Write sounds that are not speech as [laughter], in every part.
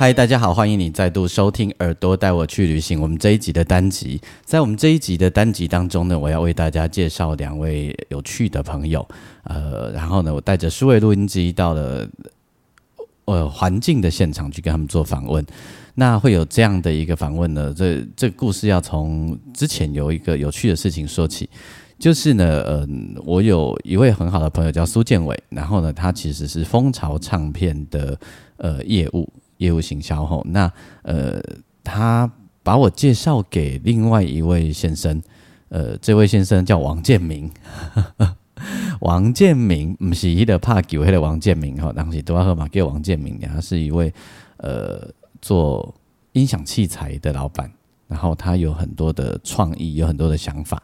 嗨，大家好，欢迎你再度收听《耳朵带我去旅行》。我们这一集的单集，在我们这一集的单集当中呢，我要为大家介绍两位有趣的朋友。呃，然后呢，我带着数位录音机到了呃环境的现场去跟他们做访问。那会有这样的一个访问呢？这这故事要从之前有一个有趣的事情说起，就是呢，嗯，我有一位很好的朋友叫苏建伟，然后呢，他其实是蜂巢唱片的呃业务。业务行销后，那呃，他把我介绍给另外一位先生，呃，这位先生叫王建明，[laughs] 王建明不是伊的帕酒黑的王建明哈，当时都要喝嘛，叫王建明，他是一位呃做音响器材的老板，然后他有很多的创意，有很多的想法。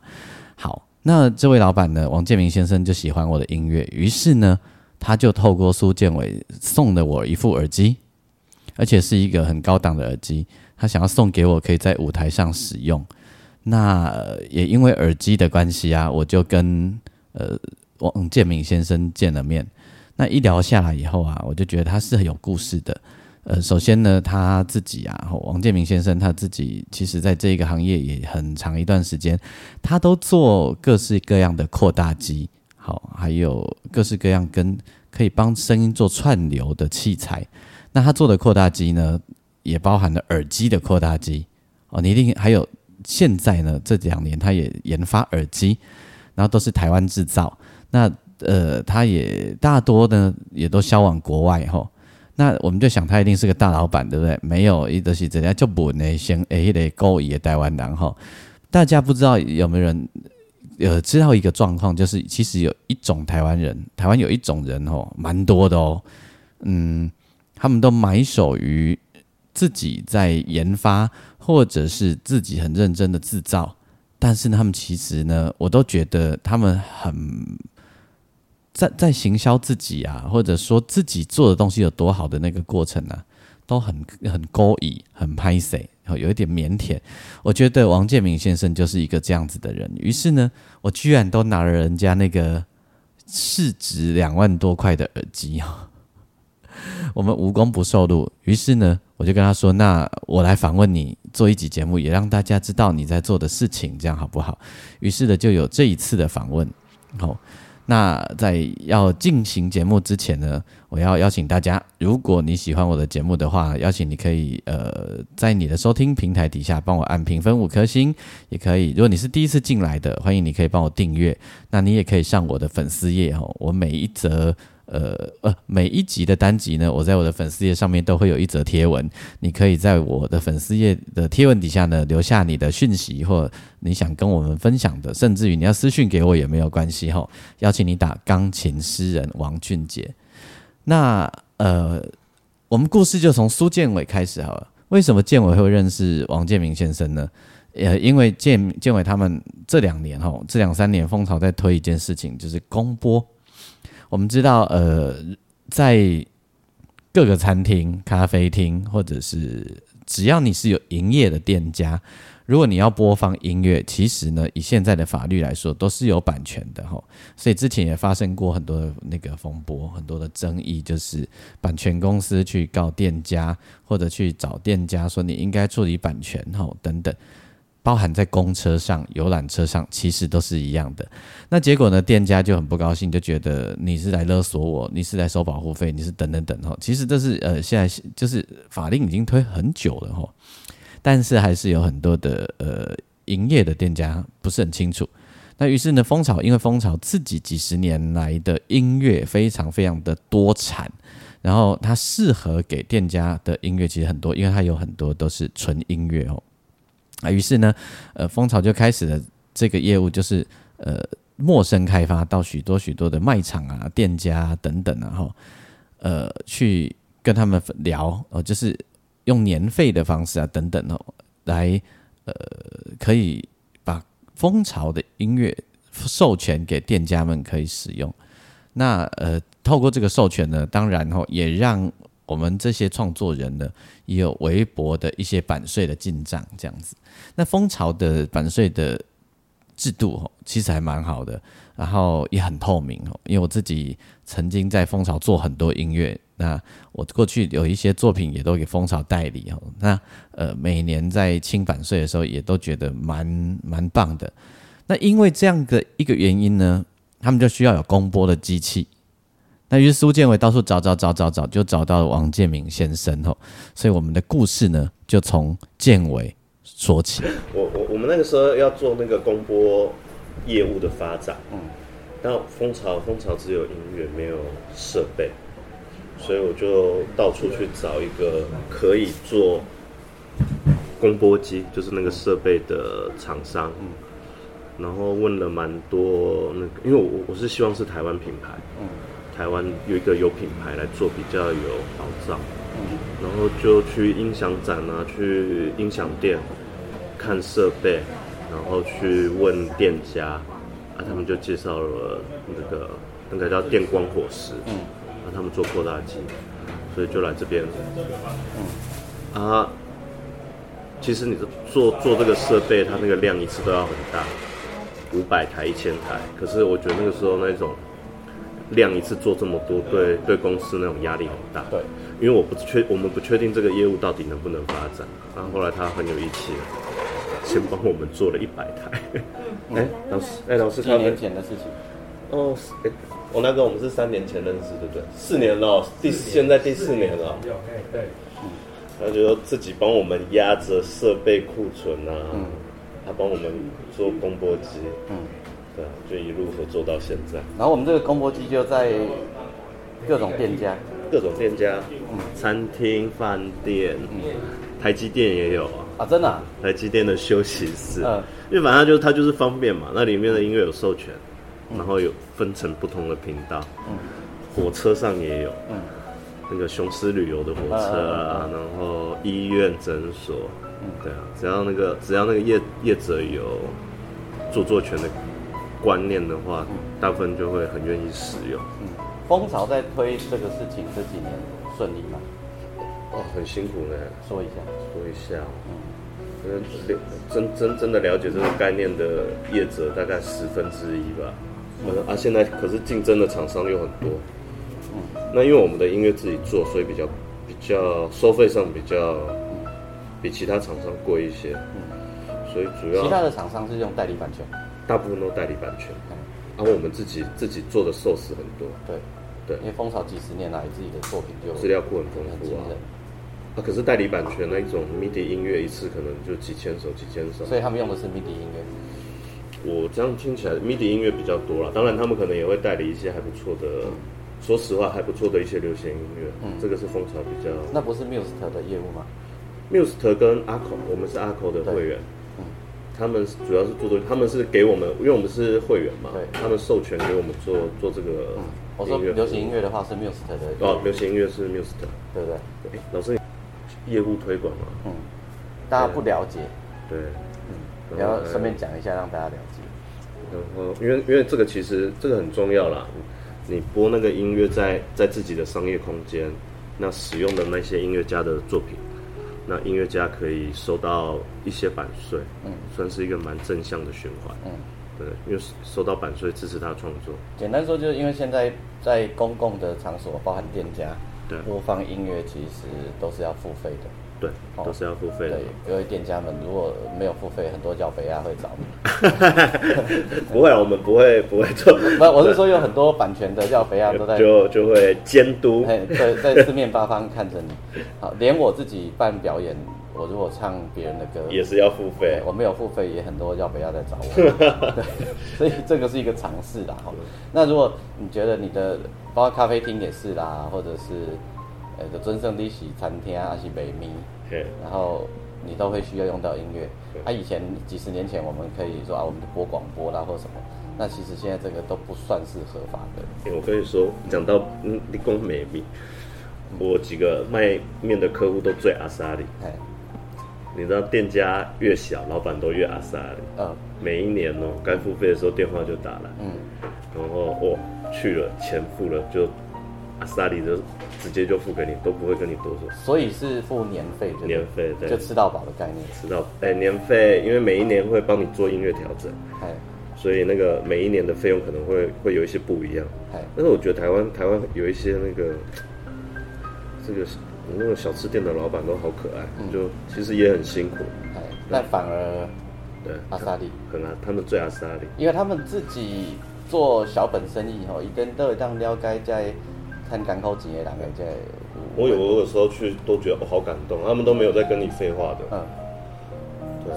好，那这位老板呢，王建明先生就喜欢我的音乐，于是呢，他就透过苏建伟送了我一副耳机。而且是一个很高档的耳机，他想要送给我，可以在舞台上使用。那也因为耳机的关系啊，我就跟呃王建明先生见了面。那一聊下来以后啊，我就觉得他是很有故事的。呃，首先呢，他自己啊，王建明先生他自己其实在这个行业也很长一段时间，他都做各式各样的扩大机，好，还有各式各样跟可以帮声音做串流的器材。那他做的扩大机呢，也包含了耳机的扩大机哦。你一定还有现在呢，这两年他也研发耳机，然后都是台湾制造。那呃，他也大多呢也都销往国外哈。那我们就想他一定是个大老板，对不对？没有，一德是怎样就不呢？先诶，得勾引台湾人吼。大家不知道有没有人呃知道一个状况，就是其实有一种台湾人，台湾有一种人哦，蛮多的哦，嗯。他们都埋首于自己在研发，或者是自己很认真的制造，但是呢，他们其实呢，我都觉得他们很在在行销自己啊，或者说自己做的东西有多好的那个过程呢，都很很勾引，很拍 C，然后有一点腼腆。我觉得王建明先生就是一个这样子的人。于是呢，我居然都拿了人家那个市值两万多块的耳机啊。[laughs] 我们无功不受禄，于是呢，我就跟他说：“那我来访问你，做一集节目，也让大家知道你在做的事情，这样好不好？”于是呢，就有这一次的访问。好，那在要进行节目之前呢，我要邀请大家，如果你喜欢我的节目的话，邀请你可以呃，在你的收听平台底下帮我按评分五颗星，也可以。如果你是第一次进来的，欢迎你可以帮我订阅。那你也可以上我的粉丝页哦，我每一则。呃呃，每一集的单集呢，我在我的粉丝页上面都会有一则贴文，你可以在我的粉丝页的贴文底下呢留下你的讯息或你想跟我们分享的，甚至于你要私讯给我也没有关系哈。邀请你打钢琴诗人王俊杰。那呃，我们故事就从苏建伟开始好了。为什么建伟会认识王建明先生呢？呃，因为建建伟他们这两年哈，这两三年蜂巢在推一件事情，就是公播。我们知道，呃，在各个餐厅、咖啡厅，或者是只要你是有营业的店家，如果你要播放音乐，其实呢，以现在的法律来说，都是有版权的哈。所以之前也发生过很多的那个风波，很多的争议，就是版权公司去告店家，或者去找店家说你应该处理版权哈等等。包含在公车上、游览车上，其实都是一样的。那结果呢？店家就很不高兴，就觉得你是来勒索我，你是来收保护费，你是等等等哈。其实这是呃，现在就是法令已经推很久了哈，但是还是有很多的呃营业的店家不是很清楚。那于是呢，蜂巢因为蜂巢自己几十年来的音乐非常非常的多产，然后它适合给店家的音乐其实很多，因为它有很多都是纯音乐哦。啊，于是呢，呃，蜂巢就开始了这个业务，就是呃，陌生开发到许多许多的卖场啊、店家啊等等啊，哈，呃去跟他们聊哦，就是用年费的方式啊等等哦，来呃可以把蜂巢的音乐授权给店家们可以使用。那呃透过这个授权呢，当然哦也让我们这些创作人呢也有微薄的一些版税的进账这样子。那蜂巢的版税的制度，其实还蛮好的，然后也很透明哦。因为我自己曾经在蜂巢做很多音乐，那我过去有一些作品也都给蜂巢代理哦。那呃，每年在清版税的时候，也都觉得蛮蛮棒的。那因为这样的一个原因呢，他们就需要有公播的机器。那于是苏建伟到处找找找找找，就找到了王建明先生吼。所以我们的故事呢，就从建伟说起。我我我们那个时候要做那个公播业务的发展，嗯，但蜂巢蜂巢只有音乐没有设备，所以我就到处去找一个可以做公播机，就是那个设备的厂商，嗯，然后问了蛮多那个，因为我我是希望是台湾品牌，嗯，台湾有一个有品牌来做比较有保障，嗯，然后就去音响展啊，去音响店。看设备，然后去问店家，啊，他们就介绍了那个那个叫电光火石，嗯，啊，他们做扩大机，所以就来这边，嗯，啊，其实你做做这个设备，它那个量一次都要很大，五百台、一千台，可是我觉得那个时候那种量一次做这么多，对对。公司那种压力很大，对，因为我不确我们不确定这个业务到底能不能发展，然后后来他很有义气。先帮我们做了一百台，[laughs] 哎，老师，哎，老师，几年前的事情，哦，哎，我那个我们是三年前认识，对不对？四年了，第现在第四年了，对，他就自己帮我们压着设备库存啊，嗯，他帮我们做公播机，嗯，对，就一路合作到现在。然后我们这个公播机就在各种店家，各种店家，嗯，餐厅、饭店，嗯，台积电也有啊。啊，真的，台积电的休息室，嗯，因为反正就它就是方便嘛，那里面的音乐有授权，然后有分成不同的频道，嗯，火车上也有，嗯，那个雄狮旅游的火车啊，然后医院诊所，嗯，对啊，只要那个只要那个业业者有著作权的观念的话，大部分就会很愿意使用。嗯，蜂巢在推这个事情这几年顺利吗？哦，很辛苦呢。说一下，说一下。嗯，了真真真的了解这个概念的业者大概十分之一吧。嗯，啊，现在可是竞争的厂商有很多。嗯，那因为我们的音乐自己做，所以比较比较收费上比较比其他厂商贵一些。嗯，所以主要其他的厂商是用代理版权，大部分都代理版权。然后我们自己自己做的寿司很多。对，对，因为蜂巢几十年来自己的作品就资料库很丰富啊。啊，可是代理版权那一种 MIDI 音乐一次可能就几千首、几千首，所以他们用的是 MIDI 音乐。我这样听起来，MIDI 音乐比较多了。当然，他们可能也会代理一些还不错的，说实话还不错的一些流行音乐。嗯，这个是蜂巢比较。那不是 Muse 的业务吗？Muse 跟阿口，我们是阿口的会员。嗯，他们主要是做的，他们是给我们，因为我们是会员嘛，对，他们授权给我们做做这个。嗯我说流行音乐的话是 Muse 的。哦，流行音乐是 Muse，对不对？哎，老师。业务推广嘛，嗯，大家不了解，对，嗯，然后顺便讲一下，让大家了解。然后，因为因为这个其实这个很重要啦，你播那个音乐在在自己的商业空间，那使用的那些音乐家的作品，那音乐家可以收到一些版税，嗯，算是一个蛮正向的循环，嗯，对，因为收到版税支持他创作。简单说，就是因为现在在公共的场所，包含店家。对，播放音乐其实都是要付费的。对，都是要付费的。对，各位店家们，如果没有付费，很多叫肥鸭会找你。[laughs] 不会，我们不会不会做。不，我是说有很多版权的 [laughs] 叫肥鸭都在，就就会监督。对，在四面八方看着你。好，连我自己办表演，我如果唱别人的歌，也是要付费。我没有付费，也很多叫肥鸭在找我。[laughs] 对，所以这个是一个尝试啦。哈，那如果你觉得你的。包括咖啡厅也是啦，或者是呃的尊盛利喜餐厅啊，还是美米，然后你都会需要用到音乐。啊，以前几十年前我们可以说啊，我们播广播啦或什么，那其实现在这个都不算是合法的。哎，我跟你说，讲到嗯，立功美米，我几个卖面的客户都最阿萨里。哎，你知道店家越小，老板都越阿萨里。嗯。每一年哦，该付费的时候电话就打来。嗯。然后哦，去了，钱付了，就阿萨里的直接就付给你，都不会跟你多说。所以是付年费，年费对，就吃到饱的概念。吃到哎，年费，因为每一年会帮你做音乐调整。哎。所以那个每一年的费用可能会会有一些不一样，但是我觉得台湾台湾有一些那个这个那个小吃店的老板都好可爱，就其实也很辛苦，但反而对阿萨利很啊，他们最阿萨利，因为他们自己做小本生意吼，一定都会当撩街在看港口钱的人在。我有我有时候去都觉得好感动，他们都没有在跟你废话的，嗯。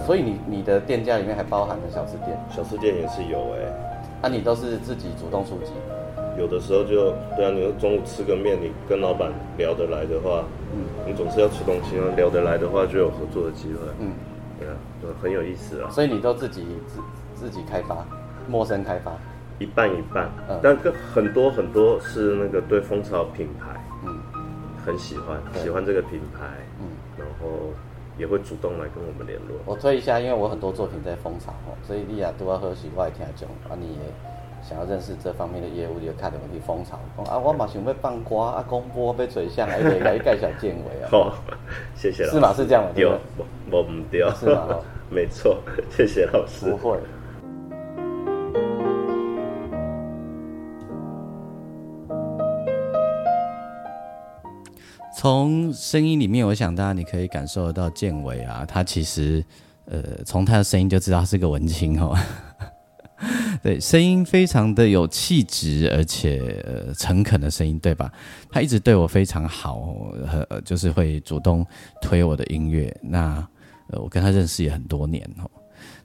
所以你你的店家里面还包含了小吃店，小吃店也是有哎，啊你都是自己主动出击，有的时候就对啊，你中午吃个面，你跟老板聊得来的话，嗯，你总是要吃东西啊，聊得来的话就有合作的机会，嗯，对啊，很有意思啊。所以你都自己自自己开发，陌生开发，一半一半，嗯，但跟很多很多是那个对蜂巢品牌，嗯，很喜欢，喜欢这个品牌，嗯，然后。也会主动来跟我们联络。我推一下，因为我很多作品在蜂巢哦，所以你也都要喝喜外听讲啊，你也想要认识这方面的业务，你就看到我们蜂巢。啊，我马上要放歌啊，公播被嘴向，而且来盖小建伟啊。[laughs] 好，谢谢老师。是吗？是这样吗？丢，我唔丢。是吗？[laughs] 没错，谢谢老师。不会。从声音里面，我想大家你可以感受得到建伟啊，他其实，呃，从他的声音就知道他是个文青哦。[laughs] 对，声音非常的有气质，而且呃诚恳的声音，对吧？他一直对我非常好，呃，就是会主动推我的音乐。那呃，我跟他认识也很多年哦。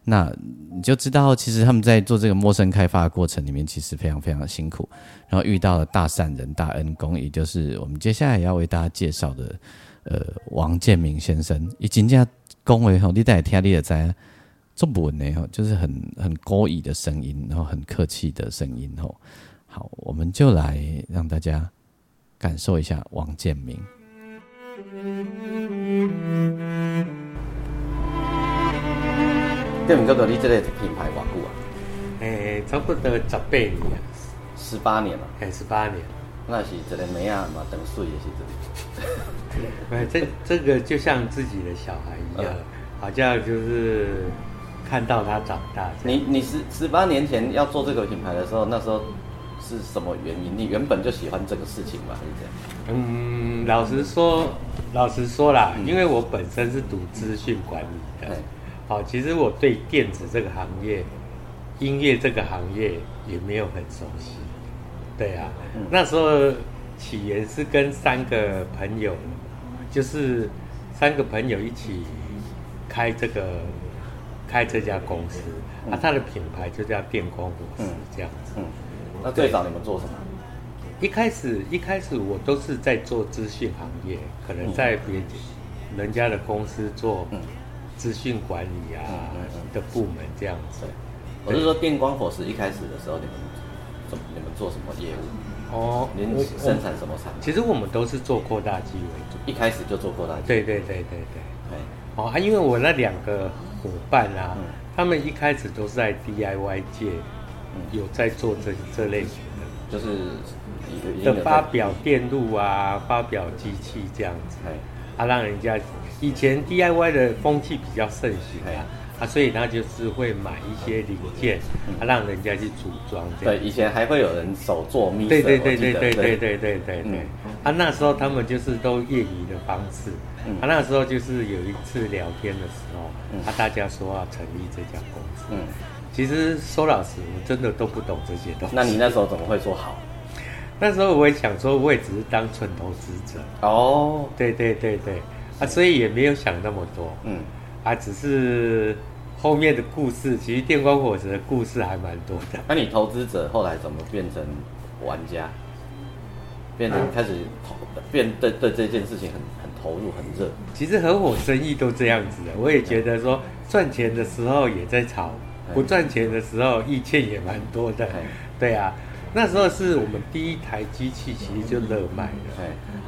那你就知道，其实他们在做这个陌生开发的过程里面，其实非常非常的辛苦。然后遇到了大善人、大恩公，也就是我们接下来要为大家介绍的，呃，王建明先生。以及人家恭维吼，你在听你的在做不稳吼，就是很很高义的声音，然后很客气的声音吼。好，我们就来让大家感受一下王建明。建明哥哥，你这个品牌偌久啊？诶，差不多十八年，十八年了。诶，十八年，那是这个妹啊嘛，等岁也是这里。哎，这这个就像自己的小孩一样，好像就是看到他长大。你你十十八年前要做这个品牌的时候，那时候是什么原因？你原本就喜欢这个事情吗？还是这样？嗯，老实说，老实说啦，因为我本身是读资讯管理的。好，其实我对电子这个行业、音乐这个行业也没有很熟悉。对啊，那时候起源是跟三个朋友，就是三个朋友一起开这个开这家公司，啊，它的品牌就叫电光火石这样子。嗯，那最早你们做什么？一开始一开始我都是在做资讯行业，可能在别人家的公司做。资讯管理啊的部门这样子，我是说电光火石一开始的时候，你们怎你们做什么业务？哦，您生产什么产品？其实我们都是做扩大机为主，一开始就做扩大机。对对对对对。哦啊，因为我那两个伙伴啊，他们一开始都是在 DIY 界有在做这这类型的，就是的发表电路啊，发表机器这样子，啊，让人家。以前 DIY 的风气比较盛行啊，啊，所以他就是会买一些零件，啊，让人家去组装。对，以前还会有人手做密。对对对对对对对对对对。啊，那时候他们就是都业余的方式。啊，那时候就是有一次聊天的时候，啊，大家说要成立这家公司。嗯。其实说老实，我真的都不懂这些东西。那你那时候怎么会说好？那时候我也想说，我也只是当纯投资者。哦。对对对对。啊，所以也没有想那么多，嗯，啊，只是后面的故事，其实电光火石的故事还蛮多的。那你投资者后来怎么变成玩家？变成开始投，变对对这件事情很很投入，很热。其实合伙生意都这样子的，我也觉得说赚钱的时候也在炒不赚钱的时候意见也蛮多的。对啊，那时候是我们第一台机器，其实就热卖了。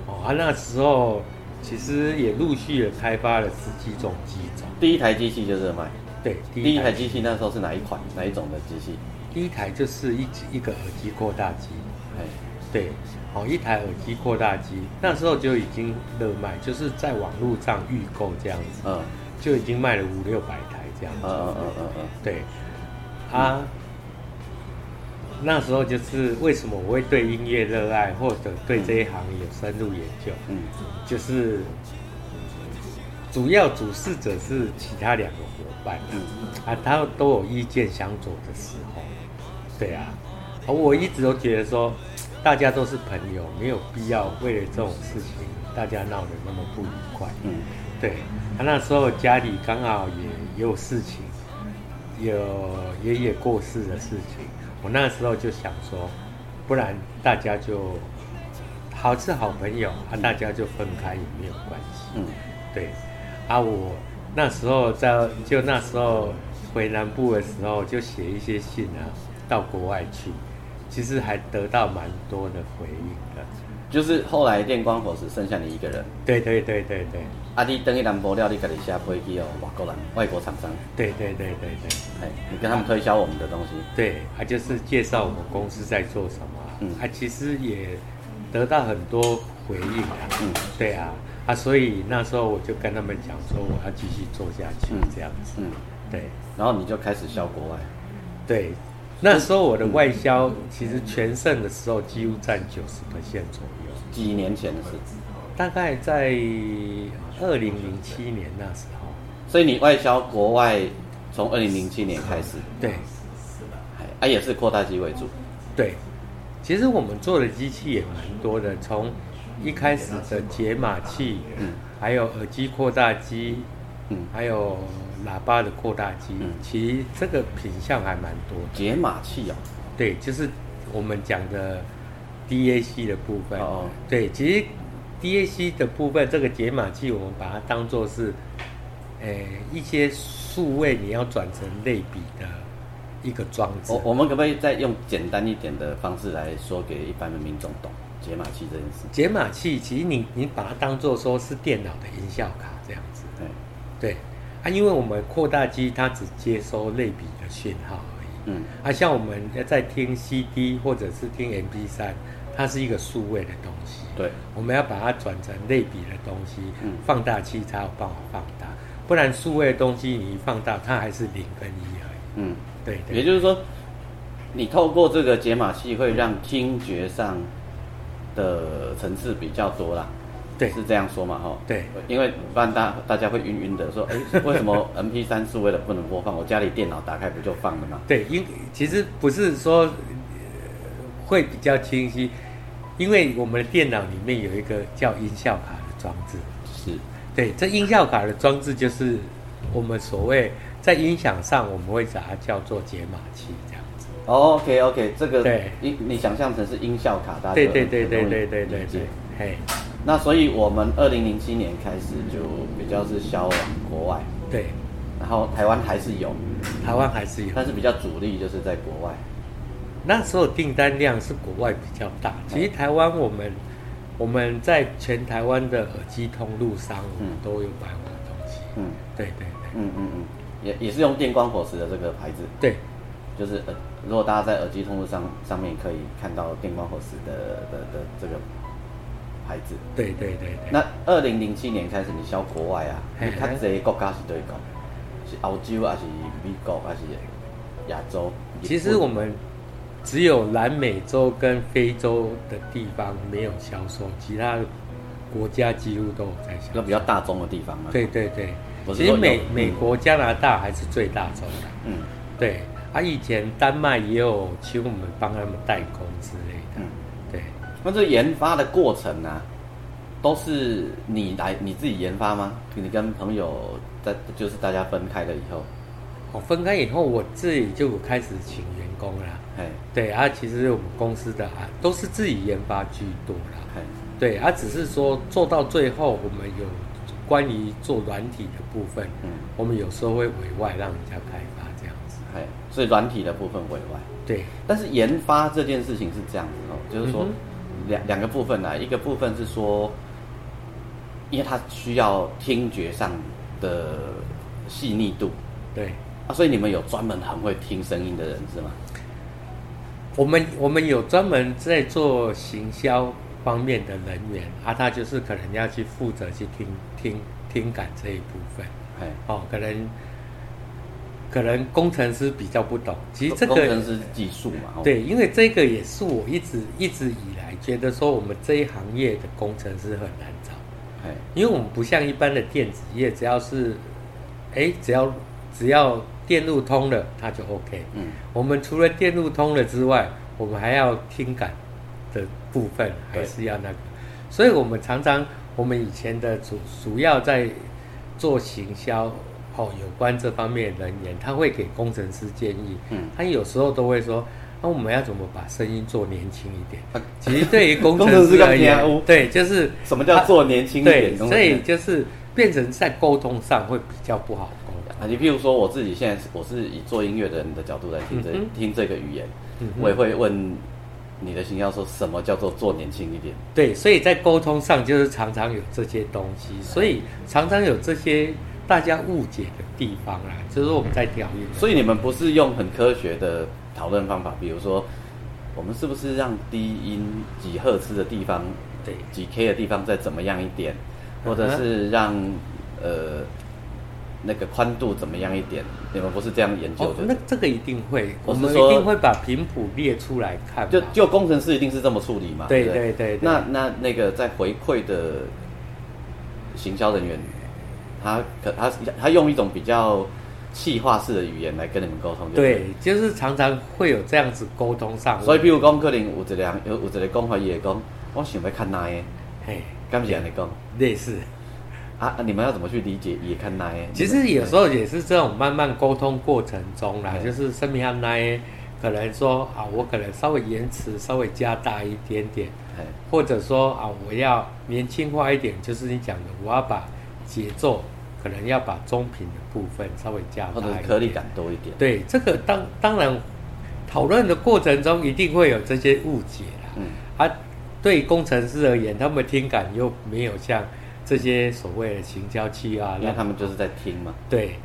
哦，啊，那时候其实也陆续的开发了十几种机种。第一台机器就热卖。对，第一台机器那时候是哪一款哪一种的机器？第一台就是一一个耳机扩大机。哎，对，哦，一台耳机扩大机，那时候就已经热卖，就是在网络上预购这样子。嗯。就已经卖了五六百台这样子。嗯嗯嗯嗯嗯。对，啊，那时候就是为什么我会对音乐热爱，或者对这一行有深入研究？嗯，就是主要主事者是其他两个伙伴。嗯啊，他都有意见相左的时候。对啊，而我一直都觉得说，大家都是朋友，没有必要为了这种事情大家闹得那么不愉快。嗯。对，他那时候家里刚好也有事情，有爷爷过世的事情。我那时候就想说，不然大家就好是好朋友，啊，大家就分开也没有关系。嗯，对。啊，我那时候在就那时候回南部的时候，就写一些信啊，到国外去，其实还得到蛮多的回应的。就是后来电光火石剩下你一个人。对对对对对。啊，你等于南波料，你家己下飞机哦，外国人、外国厂商。对对对对对。哎，你跟他们推销我们的东西。对，啊，就是介绍我们公司在做什么。嗯。啊，其实也得到很多回应啊。嗯。对啊，啊，所以那时候我就跟他们讲说，我要继续做下去，这样子。嗯。对。然后你就开始销国外。对。那时候我的外销其实全盛的时候，几乎占九十左右。几年前的事。大概在二零零七年那时候。所以你外销国外，从二零零七年开始。对。啊，也是扩大机为主。对。其实我们做的机器也蛮多的，从一开始的解码器，嗯，还有耳机扩大机，嗯，还有。喇叭的扩大机，其实这个品相还蛮多。解码器哦，对，就是我们讲的 DAC 的部分。哦，对，其实 DAC 的部分，这个解码器我们把它当做是，诶，一些数位你要转成类比的一个装置。我我们可不可以再用简单一点的方式来说给一般的民众懂解码器这件事？解码器其实你你把它当做说是电脑的音效卡这样子。对，对。啊，因为我们扩大机它只接收类比的讯号而已。嗯，啊，像我们在听 CD 或者是听 MP3，它是一个数位的东西。对，我们要把它转成类比的东西，嗯，放大器才有办法放大，不然数位的东西你一放大，它还是零跟一而已。嗯，对。也就是说，你透过这个解码器会让听觉上的层次比较多啦。对，是这样说嘛？哈，对，因为不然大大家会晕晕的，说，哎，为什么 [laughs] M P 三是为了不能播放？我家里电脑打开不就放了吗？对，因其实不是说会比较清晰，因为我们的电脑里面有一个叫音效卡的装置。是，对，这音效卡的装置就是我们所谓在音响上我们会把它叫做解码器这样子。OK OK，这个对，音你想象成是音效卡，大家对对对对对对对对，嘿。那所以，我们二零零七年开始就比较是销往国外，对。然后台湾还是有，台湾还是有，但是比较主力就是在国外。那时候订单量是国外比较大，其实台湾我们我们在全台湾的耳机通路上，嗯，都有买我的东西。嗯，对对对，嗯嗯嗯，也也是用电光火石的这个牌子。对，就是呃，如果大家在耳机通路上上面可以看到电光火石的的的这个。牌子，对对对对。那二零零七年开始，你销国外啊？你看这些国家是对讲，是欧洲还是美国还是亚洲？其实我们只有南美洲跟非洲的地方没有销售，其他国家几乎都有在销。那比较大宗的地方啊？对对对。其实美美国、加拿大还是最大宗的。嗯，对。啊，以前丹麦也有请我们帮他们代工之类的。嗯。那这研发的过程呢，都是你来你自己研发吗？你跟朋友在就是大家分开了以后，哦，分开以后我自己就开始请员工了。哎，对啊，其实我们公司的啊都是自己研发居多啦。哎，对啊，只是说做到最后，我们有关于做软体的部分，嗯，我们有时候会委外让人家开发这样子。哎，哎，所以软体的部分委外。对，但是研发这件事情是这样子哦，就是说嗯两两个部分呢，一个部分是说，因为它需要听觉上的细腻度对，啊，所以你们有专门很会听声音的人是吗？我们我们有专门在做行销方面的人员啊，他就是可能要去负责去听听听感这一部分。哎，哦，可能可能工程师比较不懂，其实这个工程师技术嘛，哦，对，因为这个也是我一直一直以来觉得说，我们这一行业的工程师很难找，哎，因为我们不像一般的电子业，只要是，哎，只要只要电路通了，它就 OK。嗯，我们除了电路通了之外，我们还要听感的部分，还是要那个，所以我们常常我们以前的主主要在做行销。哦，有关这方面的人员，他会给工程师建议，嗯他有时候都会说，那、我们要怎么把声音做年轻一点？啊其实对于工工程程师而言，对，就是什么叫做年轻一点？对，所以就是变成在沟通上会比较不好。啊，你譬如说我自己现在是我是以做音乐的人的角度来听这、听这个语言，嗯我也会问你的形象说什么叫做做年轻一点？对，所以在沟通上就是常常有这些东西，所以常常有这些大家误解的地方啦，就是我们在调音。所以你们不是用很科学的讨论方法，比如说我们是不是让低音几赫兹的地方，对几 K 的地方再怎么样一点，或者是让呃那个宽度怎么样一点？你们不是这样研究哦，的？那这个一定会，我们一定会把频谱列出来看。就就工程师一定是这么处理嘛？对不对对对那那那个在回馈的行销人员，他可他他用一种比较气化式的语言来跟你们沟通，对，就是常常会有这样子沟通上。所以，譬如讲，可能有一个人有有一个讲法，伊会讲，我想要看哪个，嘿，敢是安尼讲类似。啊？啊你们要怎么去理解伊会看哪个？其实有时候也是这种慢慢沟通过程中啦，就是生命上那可能说啊，我可能稍微延迟稍微加大一点点，嘿，或者说啊，我要年轻化一点，就是你讲的，我要把节奏可能要把中频的部分稍微加大一点。者是颗粒感多一点。对，这个当当然讨论的过程中一定会有这些误解啦。嗯，啊，对工程师而言，他们听感又没有像这些所谓的行销器啊，因为他们就是在听嘛。对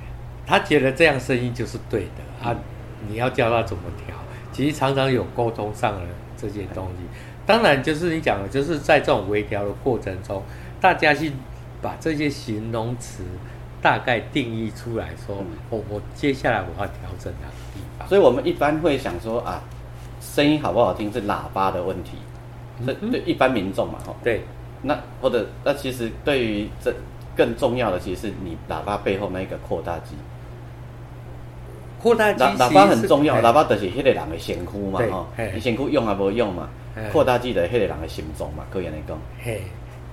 他觉得这样声音就是对的啊，你要教他怎么调，其实常常有沟通上的这些东西。当然，就是你讲的，就是在这种微调的过程中，大家去把这些形容词大概定义出来说，嗯我我接下来我要调整哪个地方。所以我们一般会想说啊，声音好不好听是喇叭的问题，这嗯对一般民众嘛，吼。对那或者那其实对于这更重要的，其实是你喇叭背后那一个扩大机。扩大机喇喇叭很重要，哎喇叭就是迄个人的身躯嘛，对吼，你身躯用啊无用嘛，扩大机的迄个人的心脏嘛，可以安尼讲。嘿，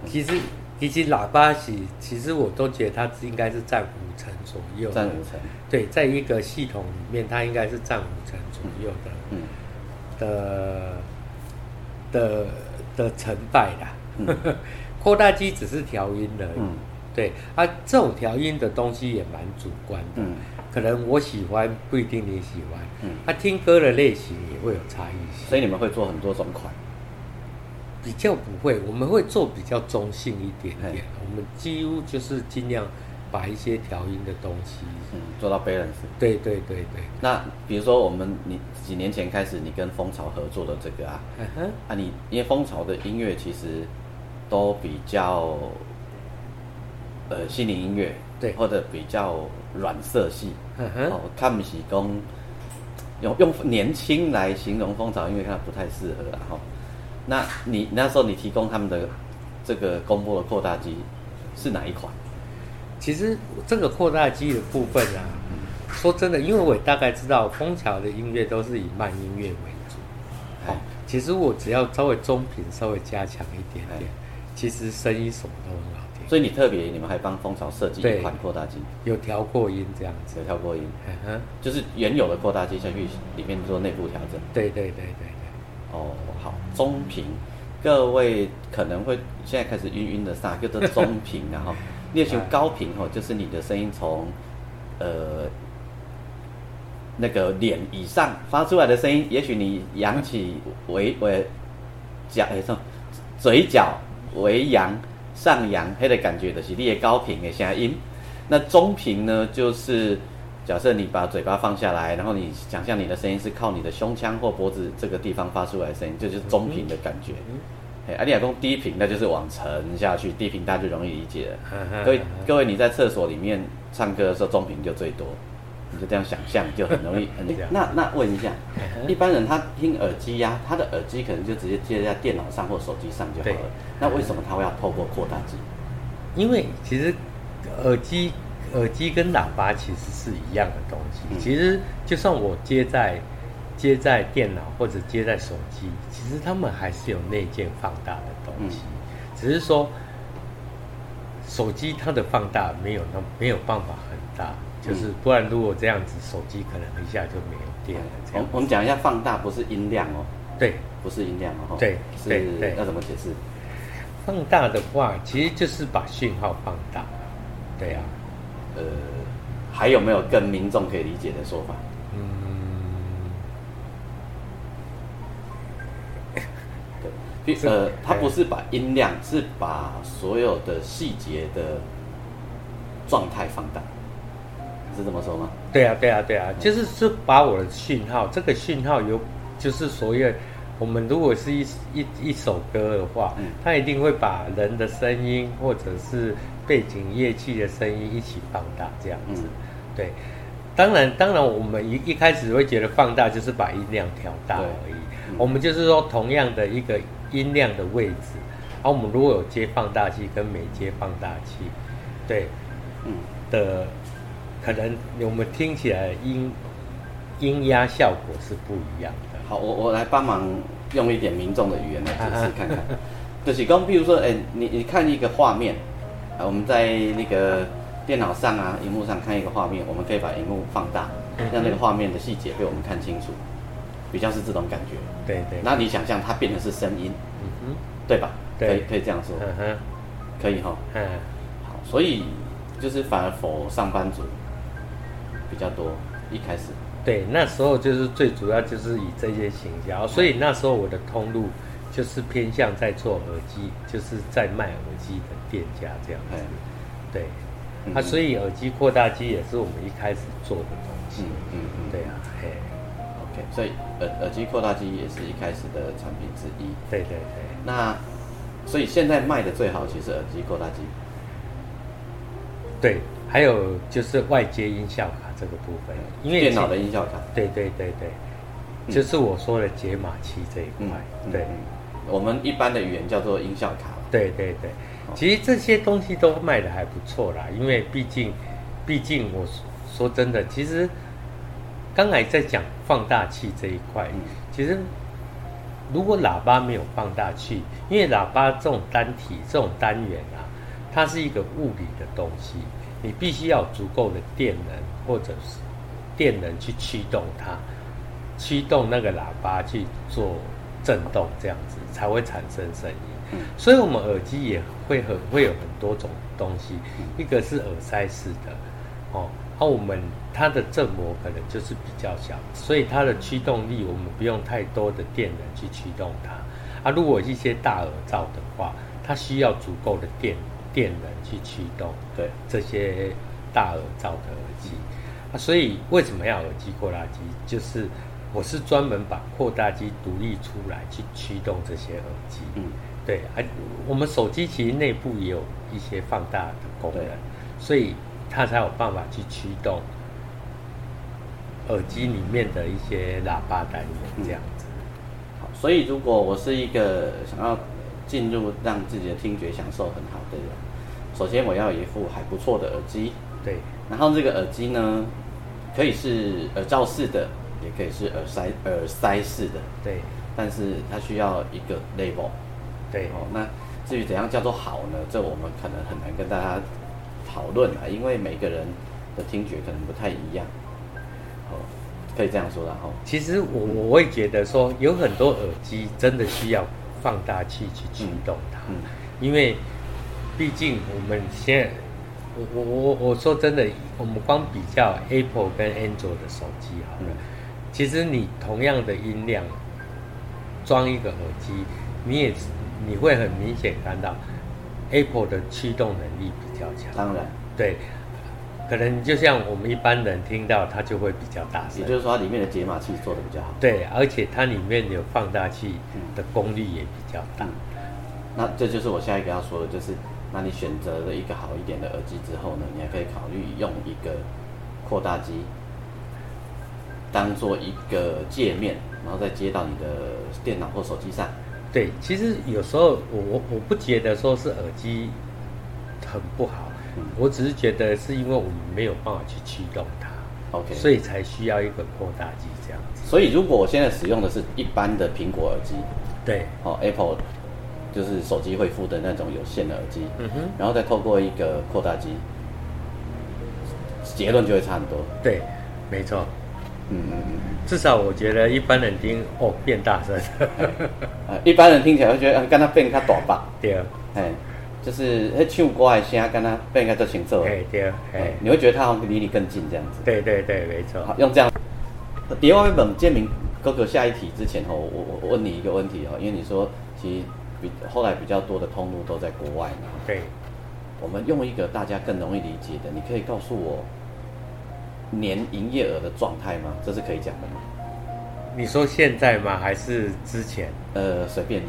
其实其实喇叭是，其实我都觉得它应该是占五成左右的，占五成，对，在一个系统里面，它应该是占五成左右的、嗯，的的的成败啦。嗯 [laughs] 扩大机只是调音而已，嗯。对啊，这种调音的东西也蛮主观的，嗯。可能我喜欢不一定你喜欢，嗯。他、听歌的类型也会有差异性，所以你们会做很多种款，比较不会，我们会做比较中性一点嘿。点，我们几乎就是尽量把一些调音的东西，嗯，做到 balance。对对对对，那比如说我们你几年前开始，你跟蜂巢合作的这个啊，嗯哼，啊你因为蜂巢的音乐其实都比较呃心灵音乐，对或者比较软色系，嗯哼，哦，看不起讲用用年轻来形容蜂巢音乐，看不太适合啦哈。那你那时候你提供他们的这个公布的扩大机是哪一款？其实这个扩大机的部分啊，说真的，因为我大概知道枫桥的音乐都是以慢音乐为主。其实我只要稍微中频稍微加强一点点哎，其实声音什么都很好听。所以你特别你们还帮蜂巢设计一款扩大机，有调过音这样子。有。调过音，嗯，就是原有的扩大机下去里面做内部调整。对对对对哦，好，中频，各位可能会现在开始晕晕的啥叫做中频然后列球高频哦，就是你的声音从呃那个脸以上发出来的声音，也许你扬起微微角，哎，什么嘴角微扬上扬，黑的感觉的是你的高频的声音。那中频呢，就是假设你把嘴巴放下来，然后你想象你的声音是靠你的胸腔或脖子这个地方发出来的声音，这就是中频的感觉。哎，阿利亚公低频那就是往沉下去，低频大家就容易理解了。各位各位，你在厕所里面唱歌的时候，中频就最多，你就这样想象，就很容易 [laughs] 很。那那问一下，[laughs] 一般人他听耳机呀，他的耳机可能就直接接在电脑上或手机上就好了。那为什么他会要透过扩大机？因为其实耳机耳机跟喇叭其实是一样的东西。其实就算我接在。接在电脑或者接在手机，其实他们还是有内建放大的东西，只是说手机它的放大没有那没有办法很大，就是不然如果这样子，手机可能一下就没有电了。我我们讲一下放大，不是音量哦，对，不是音量哦，对，是要怎么解释？放大的话，其实就是把讯号放大，对呀，呃，还有没有更民众可以理解的说法？[laughs] 呃，它不是把音量，是把所有的细节的状态放大，是这么说吗？对啊，对啊，对啊，就是是把我的讯号，这个讯号有，就是所有我们如果是一一一首歌的话，它一定会把人的声音或者是背景乐器的声音一起放大，这样子。对，当然，当然，我们一一开始会觉得放大就是把音量调大而已。我们就是说，同样的一个。音量的位置，而我们如果有接放大器跟没接放大器，对，嗯的，可能我们听起来音音压效果是不一样的。好，我我来帮忙用一点民众的语言来解释看看。[laughs] 就是刚，比如说，哎，你你看一个画面，啊，我们在那个电脑上啊，荧幕上看一个画面，我们可以把荧幕放大，让那个画面的细节被我们看清楚。比较是这种感觉，对对。那你想象它变成是声音，嗯哼，对吧？对可以可以这样说，嗯哼，可以哈，嗯，好，所以就是反而否上班族比较多，一开始。对，那时候就是最主要就是以这些行销，所以那时候我的通路就是偏向在做耳机，就是在卖耳机的店家这样子。对，啊，所以耳机扩大机也是我们一开始做的东西。嗯嗯嗯，对啊，嘿。OK，所以耳耳机扩大机也是一开始的产品之一。对对对。那所以现在卖的最好其实耳机扩大机。对，还有就是外接音效卡这个部分，因为电脑的音效卡。对对对对，就是我说的解码器这一块。对，我们一般的语言叫做音效卡。对对对，其实这些东西都卖的还不错啦，因为毕竟，毕竟我说真的，其实。刚才在讲放大器这一块，其实如果喇叭没有放大器，因为喇叭这种单体、这种单元啊，它是一个物理的东西，你必须要足够的电能或者是电能去驱动它，驱动那个喇叭去做震动，这样子才会产生声音。所以，我们耳机也会很会有很多种东西，一个是耳塞式的，哦。那我们它的振膜可能就是比较小，所以它的驱动力我们不用太多的电能去驱动它。啊，如果一些大耳罩的话，它需要足够的电电能去驱动。对，这些大耳罩的耳机。啊，所以为什么要耳机扩大机？就是我是专门把扩大机独立出来去驱动这些耳机。嗯，对。啊，我们手机其实内部也有一些放大的功能，所以。它才有办法去驱动耳机里面的一些喇叭单元，这样子。好，所以如果我是一个想要进入让自己的听觉享受很好的人，首先我要一副还不错的耳机。对。然后这个耳机呢，可以是耳罩式的，也可以是耳塞耳塞式的。对。但是它需要一个 label。对。哦，那至于怎样叫做好呢？这我们可能很难跟大家。讨论啊，因为每个人的听觉可能不太一样，哦，可以这样说的哈。其实我我会觉得说，有很多耳机真的需要放大器去驱动它，因为毕竟我们现在我我我我说真的，我们光比较 Apple 跟 Android 的手机好了，嗯其实你同样的音量装一个耳机，你也你会很明显看到 Apple 的驱动能力比较强。当然，对，可能就像我们一般人听到，它就会比较大声也。就是说它里面的解码器做的比较好。对，而且它里面有放大器的功率也比较大。那这就是我下一个要说的，就是那你选择了一个好一点的耳机之后呢，你还可以考虑用一个扩大机当做一个界面，然后再接到你的电脑或手机上。对，其实有时候我我我不觉得说是耳机很不好，嗯我只是觉得是因为我们没有办法去驱动它 OK，所以才需要一个扩大机这样子。所以如果我现在使用的是一般的苹果耳机，对，哦，Apple 就是手机会附的那种有线的耳机，嗯哼，然后再透过一个扩大机，结论就会差很多。对，没错。嗯嗯嗯。至少我觉得一般人听哦变大声，[laughs] 呃，一般人听起来会觉得，呃，跟他变较大吧，对，哎，就是迄唱歌的声跟他变较做清楚，哎对，哎哎，你会觉得他好像离你更近这样子。对对对，没错好，。用这样。第二位问建明哥哥下一题之前哦，我我我问你一个问题哦，因为你说其实比后来比较多的通路都在国外嘛，对，我们用一个大家更容易理解的，你可以告诉我年营业额的状态吗？这是可以讲的吗？你说现在吗？还是之前？呃，随便你。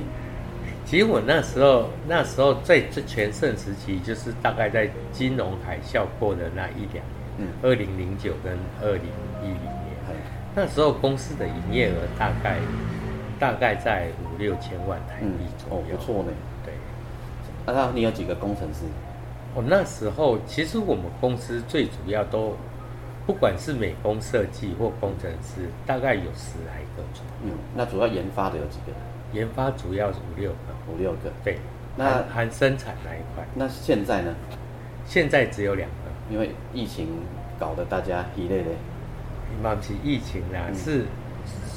其实我那时候，那时候在最全盛时期，就是大概在金融海啸过的那一两年，嗯二零零九跟二零一零年，哎那时候公司的营业额大概大概在五六千万台嗯币，左哦，不错呢。对，啊，那你有几个工程师？我那时候其实我们公司最主要都，不管是美工设计或工程师，大概有十来个左右。嗯，那主要研发的有几个？研发主要是五六个，五六个。对，那含含生产那一块，那现在呢？现在只有两个。因为疫情搞得大家疲累累。嘛不是疫情啦，嗯是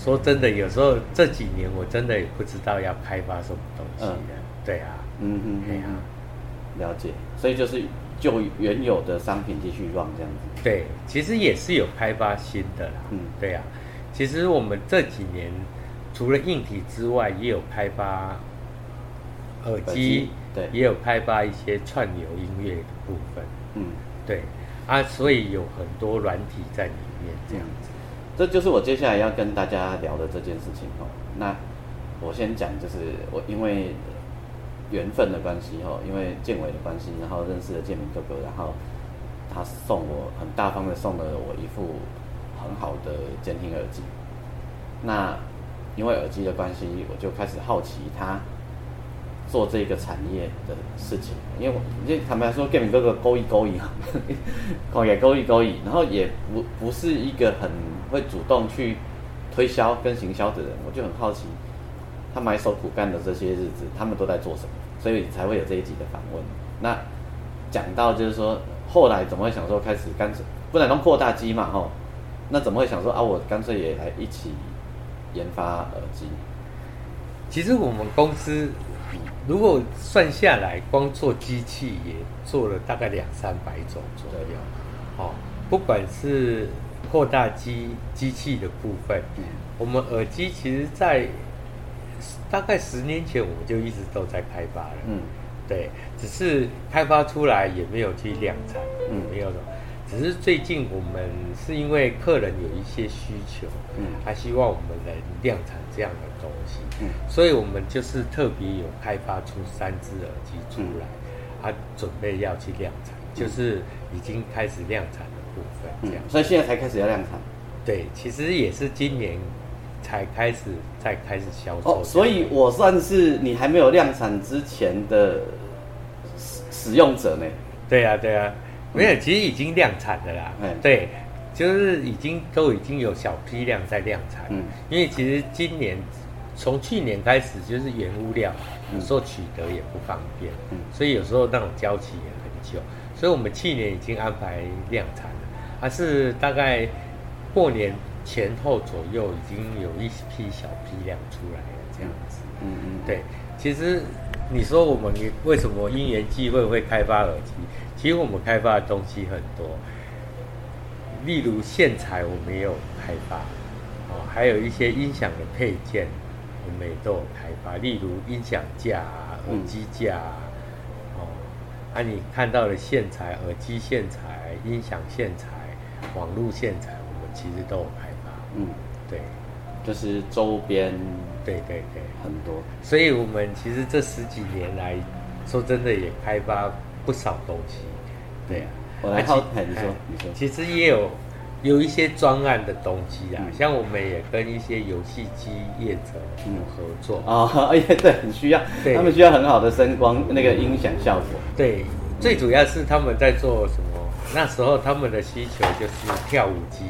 说真的，有时候这几年我真的也不知道要开发什么东西了。对啊，嗯哼对啊嗯，了解。所以就是就原有的商品继续 run 这样子。对，其实也是有开发新的啦。嗯对啊，其实我们这几年除了硬体之外，也有开发耳机，耳机对也有开发一些串流音乐的部分。嗯，对啊，所以有很多软体在里面这样子。这就是我接下来要跟大家聊的这件事情哦。那我先讲，就是我因为缘分的关系哦，因为建伟的关系，然后认识了建明哥哥，然后他送我很大方的送了我一副很好的监听耳机。那因为耳机的关系，我就开始好奇他做这个产业的事情，因为我就坦白说，建明哥哥勾一勾一哈，[laughs] 哦也勾一勾一，然后也不不是一个很会主动去推销跟行销的人，我就很好奇，他埋首苦干的这些日子，他们都在做什么，所以才会有这一集的访问。那讲到就是说，后来怎么会想说开始干脆不然弄扩大机嘛吼，那怎么会想说啊，我干脆也来一起研发耳机？其实我们公司如果算下来，光做机器也做了大概两三百种左右。哦，不管是扩大机机器的部分，嗯我们耳机其实在大概十年前我们就一直都在开发了。嗯对，只是开发出来也没有去量产，嗯没有的。只是最近我们是因为客人有一些需求，嗯他希望我们能量产这样的东西，嗯所以我们就是特别有开发出三只耳机出来，啊、准备要去量产，就是已经开始量产的部分这嗯样。，所以现在才开始要量产。对，其实也是今年才开始在开始销售。哦，所以我算是你还没有量产之前的使使用者呢。对啊，对啊，没有，其实已经量产的啦。嗯对，就是已经都已经有小批量在量产。嗯因为其实今年从去年开始，就是原物料嗯有时候取得也不方便，嗯所以有时候那种交期也很久。所以我们去年已经安排量产了，还是大概过年前后左右，已经有一批小批量出来了，这样子。嗯嗯，对，其实你说我们为什么因缘际会会开发耳机？其实我们开发的东西很多，例如线材我们也有开发，哦，还有一些音响的配件我们也都有开发，例如音响架、啊、耳机架啊，哦，啊你看到的线材、耳机线材、音响线材、网络线材，我们其实都有开发。嗯，对，就是周边对对对。很多。所以我们其实这十几年来，说真的也开发不少东西，对啊。我来好，啊其哎，你说哎，你说，其实也有有一些专案的东西啊，嗯像我们也跟一些游戏机业者合作。啊，[laughs] 哎呀，对，很需要，对他们需要很好的声光那个音响效果。对，最主要是他们在做什么？那时候他们的需求就是跳舞机。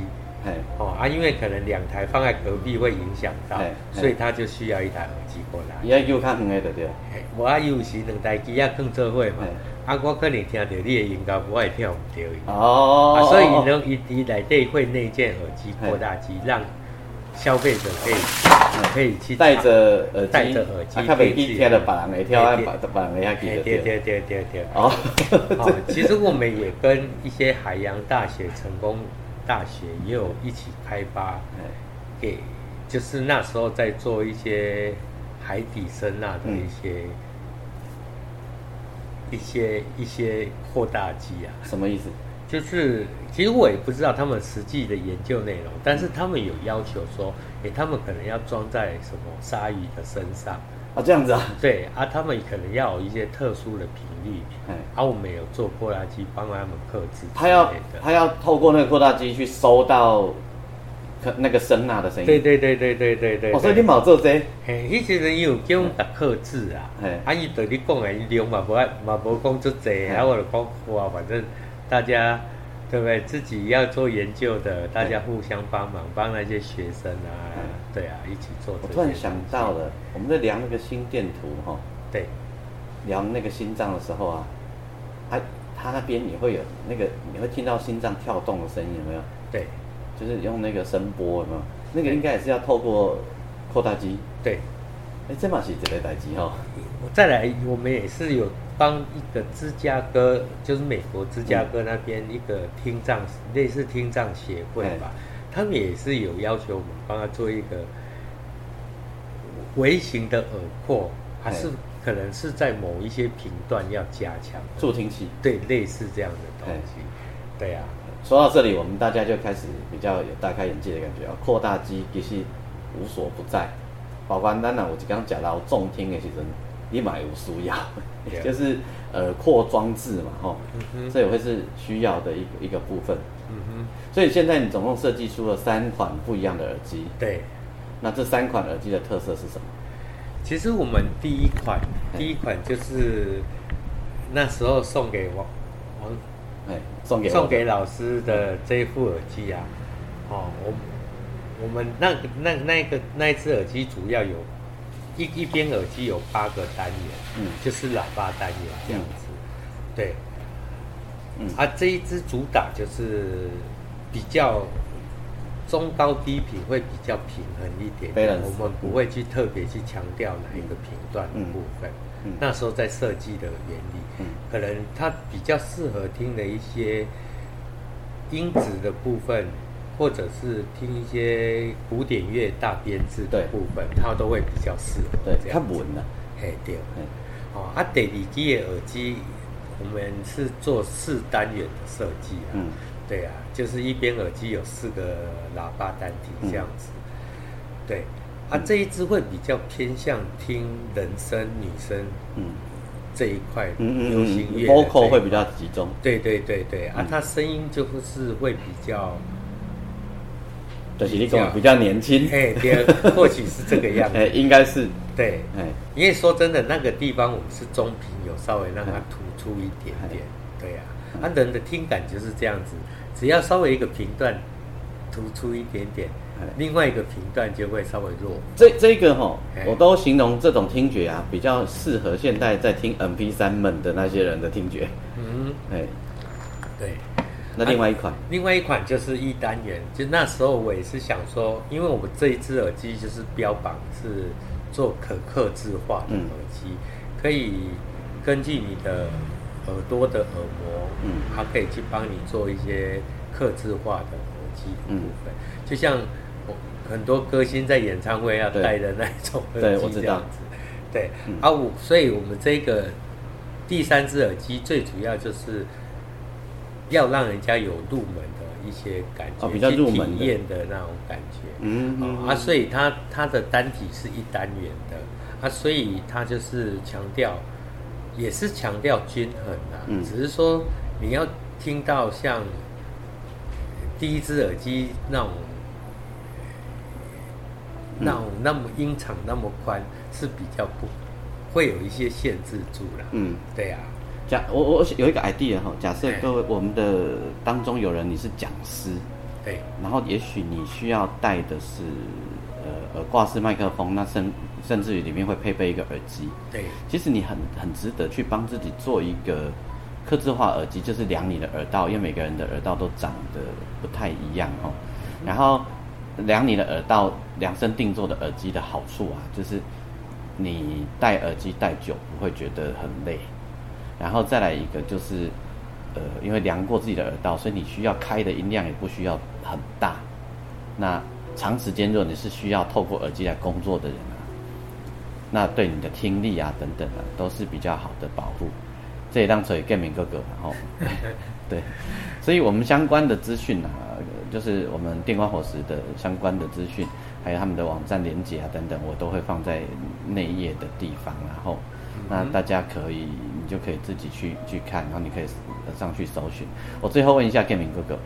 哎，哦啊，因为可能两台放在隔壁会影响到所以他就需要一台耳机过来。伊爱叫较远的对我啊有时两台机啊更做伙嘛嘿，啊我可能听到你的音乐，我会跳唔到伊。哦，啊，所以哦呢，伊伊内底会内建耳机扩大机，让消费者可以可以去戴着耳机，戴着耳机啊，较袂去听到别人的跳，啊，嘿别别人的遐记对得对。对对对对对。哦，哦，其实我们也跟一些海洋大学、成功大学也有一起开发，哎给就是那时候在做一些海底声呐的一些、一些一些扩大机啊，什么意思？就是其实我也不知道他们实际的研究内容，但是他们有要求说，诶，他们可能要装在什么鲨鱼的身上，啊，这样子啊，对啊，他们可能要有一些特殊的频率，嗯，啊，我们有做扩大机帮他们克制他要。他要透过那个扩大机去收到可那个声呐的声音。对对对对对对对。哦，所以你冇做这个嘿，迄时阵伊有叫我们克制啊嘿，啊，伊对你讲的伊量嘛无爱嘛无讲足济，嘿啊，我就讲哇，反正大家对不对？自己要做研究的，大家互相帮忙，帮那些学生啊，对啊，一起做。我突然想到了，我们在量那个心电图哈、对量那个心脏的时候啊，他他那边也会有那个，你会听到心脏跳动的声音，有没有？对就是用那个声波，有没有？那个应该也是要透过扩大机。对，哎，这嘛是这个代机哈。再来，我们也是有帮一个芝加哥，就是美国芝加哥那边一个听障类似听障协会吧，他们也是有要求我们帮他做一个微型的耳廓，还是可能是在某一些频段要加强，助听器。对，类似这样的东西，对啊，说到这里，我们大家就开始比较有大开眼界的感觉啊。扩大机其实无所不在，包括咱若有一刚讲到重听的时阵，你买有需要，就是呃扩装置嘛，吼，嗯哼，这也会是需要的一个一个部分。嗯哼，所以现在你总共设计出了三款不一样的耳机，对。那这三款耳机的特色是什么？其实我们第一款，第一款就是那时候送给王王哎，送给送给老师的这一副耳机啊，哦，我我们那个那那个那一只耳机主要有一一边耳机有八个单元，嗯。就是喇叭单元这样子，对，嗯。啊，这一支主打就是比较中高低频会比较平衡一点点我们不会去特别去强调哪一个频段的部分。嗯。那时候在设计的原理，嗯。可能它比较适合听的一些音质的部分，或者是听一些古典乐大编制的部分，它都会比较适合对，这样。子。较稳的，嘿，对。哎，哦，啊，第二机的耳机，我们是做四单元的设计啊。嗯。对啊，就是一边耳机有四个喇叭单体嗯这样子。对，啊，这一支会比较偏向听人声、女声嗯这一块嗯嗯嗯流行乐的这一，vocal 会比较集中，对对对对，啊他，声音就是会比较，就是你讲比较年轻，哎，对，或许是这个样子。[laughs] 哎，子。应该是，对，哎，因为说真的，那个地方我们是中频，有稍微让它突出一点点，对呀、啊，啊，人的听感就是这样子，只要稍微一个频段突出一点点哎，另外一个频段就会稍微弱。这这个哈哎，我都形容这种听觉啊，比较适合现在在听 MP 三们的那些人的听觉，嗯，哎，对。那另外一款，另外一款就是一单元，就那时候我也是想说，因为我们这一只耳机就是标榜是做可克制化的耳机，可以根据你的耳朵的耳膜，嗯，它可以去帮你做一些刻字化的耳机的部分，就像很多歌星在演唱会要戴的那种耳机这样子。对，啊，我所以我们这个第三只耳机最主要就是要让人家有入门的一些感觉，比较入门体验的那种感觉。嗯，啊，所以它它的单体是一单元的，啊，所以它就是强调，也是强调均衡的。嗯，只是说你要听到像第一只耳机那种。那那么音场那么宽是比较不会有一些限制住了。嗯，对呀。假我我有一个 idea 哈，假设各位我们的当中有人你是讲师，对，然后也许你需要带的是呃耳挂式麦克风，那甚甚至于里面会配备一个耳机。对，其实你很很值得去帮自己做一个刻字化耳机，就是量你的耳道，因为每个人的耳道都长得不太一样哈，然后。量你的耳道，量身定做的耳机的好处啊，就是你戴耳机戴久不会觉得很累。然后再来一个就是，呃，因为量过自己的耳道，所以你需要开的音量也不需要很大。那长时间如果你是需要透过耳机来工作的人啊，那对你的听力啊等等啊都是比较好的保护。这也让以更明哥哥，然后 [laughs] 对，所以我们相关的资讯啊。就是我们电光火石的相关的资讯，还有他们的网站连接啊等等，我都会放在内页的地方。然后，那大家可以，你就可以自己去去看，然后你可以上去搜寻。我最后问一下建明哥哥，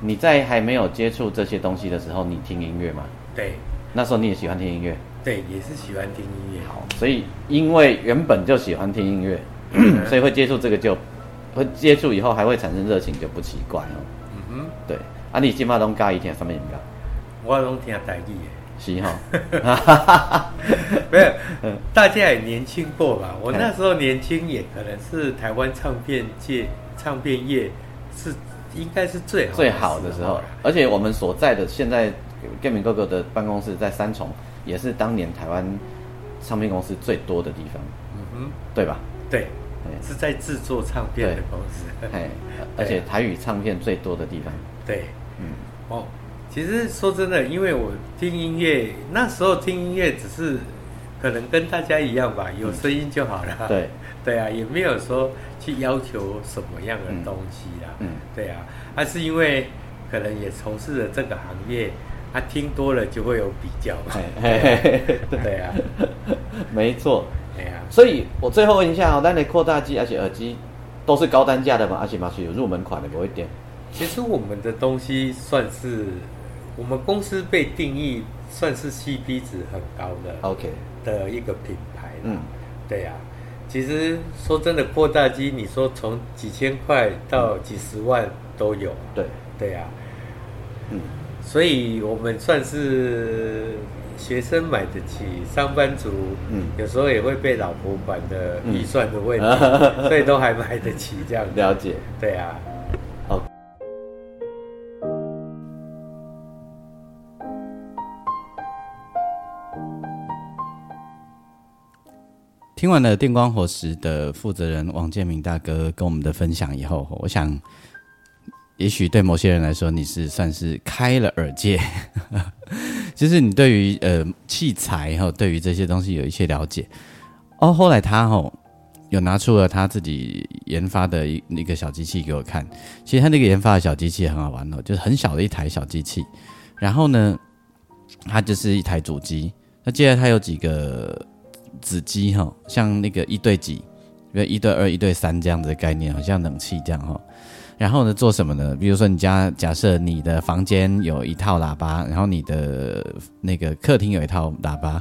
你在还没有接触这些东西的时候，你听音乐吗？对，那时候你也喜欢听音乐？对，也是喜欢听音乐。好，所以因为原本就喜欢听音乐，[clears throat] 所以会接触这个就会接触以后还会产生热情，就不奇怪哦。嗯哼，对。啊，你今码拢加一天什么音乐？我拢听台语的。是哈，[laughs] 没有，大家也年轻过吧？我那时候年轻，也可能是台湾唱片界、唱片业是应该是最最好的时候。而且我们所在的现在 g a m i n g 哥哥的办公室在三重，也是当年台湾唱片公司最多的地方。嗯哼，对吧？对，是在制作唱片的公司。哎，[laughs] 而且台语唱片最多的地方。对，嗯，哦，其实说真的，因为我听音乐那时候听音乐只是可能跟大家一样吧，有声音就好了。对，[laughs] 对啊，也没有说去要求什么样的东西啦。嗯，对啊，还是因为可能也从事了这个行业，他听多了就会有比较。[laughs] 对啊，[laughs] 没错。对啊，所以我最后问一下哦，那你扩大机而且耳机都是高单价的吗？而且嘛是有入门款的，不会点。其实我们的东西算是我们公司被定义算是 CP 值很高的 OK 的一个品牌。嗯，对呀。其实说真的，扩大机你说从几千块到几十万都有。对，对呀。嗯，所以我们算是学生买得起，上班族嗯有时候也会被老婆管的预算的问题，[laughs] 所以都还买得起这样。了解。对呀。听完了电光火石的负责人王建明大哥跟我们的分享以后，我想，也许对某些人来说，你是算是开了耳界，[laughs] 就是你对于呃器材哈，对于这些东西有一些了解。哦，后来他吼有拿出了他自己研发的一一个小机器给我看，其实他那个研发的小机器很好玩哦，就是很小的一台小机器，然后呢，它就是一台主机，那接着它有几个。子机哈，像那个一对几，比如一对二、一对三这样子的概念，好像冷气这样哈。然后呢，做什么呢？比如说你家假设你的房间有一套喇叭，然后你的那个客厅有一套喇叭，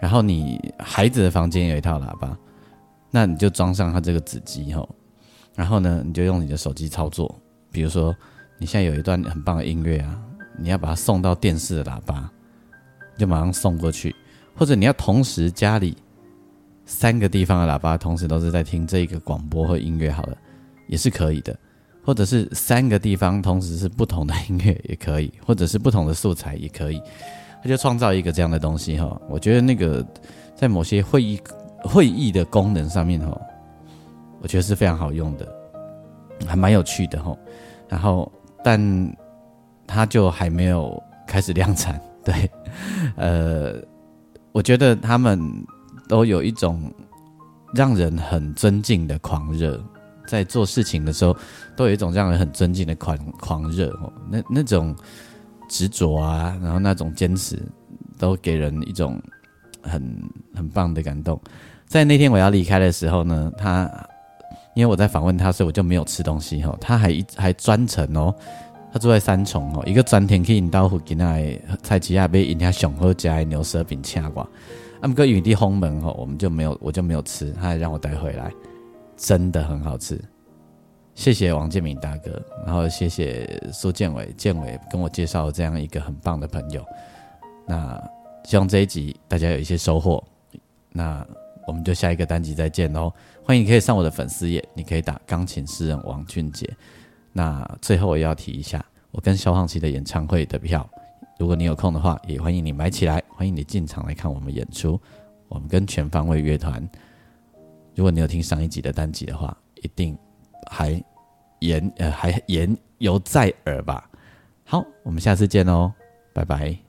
然后你孩子的房间有一套喇叭，那你就装上它这个子机哈。然后呢，你就用你的手机操作。比如说你现在有一段很棒的音乐啊，你要把它送到电视的喇叭，就马上送过去。或者你要同时家里。三个地方的喇叭同时都是在听这一个广播或音乐，好了，也是可以的。或者是三个地方同时是不同的音乐也可以，或者是不同的素材也可以。他就创造一个这样的东西哈。我觉得那个在某些会议会议的功能上面哈，我觉得是非常好用的，还蛮有趣的哈。然后，但它就还没有开始量产。对，呃，我觉得他们都有一种让人很尊敬的狂热，在做事情的时候，都有一种让人很尊敬的狂狂热哦。那那种执着啊，然后那种坚持，都给人一种。很很棒的感动，在那天我要离开的时候呢，他因为我在访问他，所以我就没有吃东西哈。他还一还专程哦，他住在三重哦，一个专程去引导附近来菜市亚被人家上好加牛舌饼请过。那么个雨地轰门哦，我们就没有，我就没有吃，他还让我带回来，真的很好吃。谢谢王建明大哥，然后谢谢苏建伟，建伟跟我介绍这样一个很棒的朋友。那。希望这一集大家有一些收获，那我们就下一个单集再见喽！欢迎你可以上我的粉丝页，你可以打钢琴诗人王俊杰。那最后我要提一下，我跟萧煌奇的演唱会的票，如果你有空的话，也欢迎你买起来，欢迎你进场来看我们演出。我们跟全方位乐团，如果你有听上一集的单集的话，一定还言呃还言犹在耳吧。好，我们下次见哦，拜拜。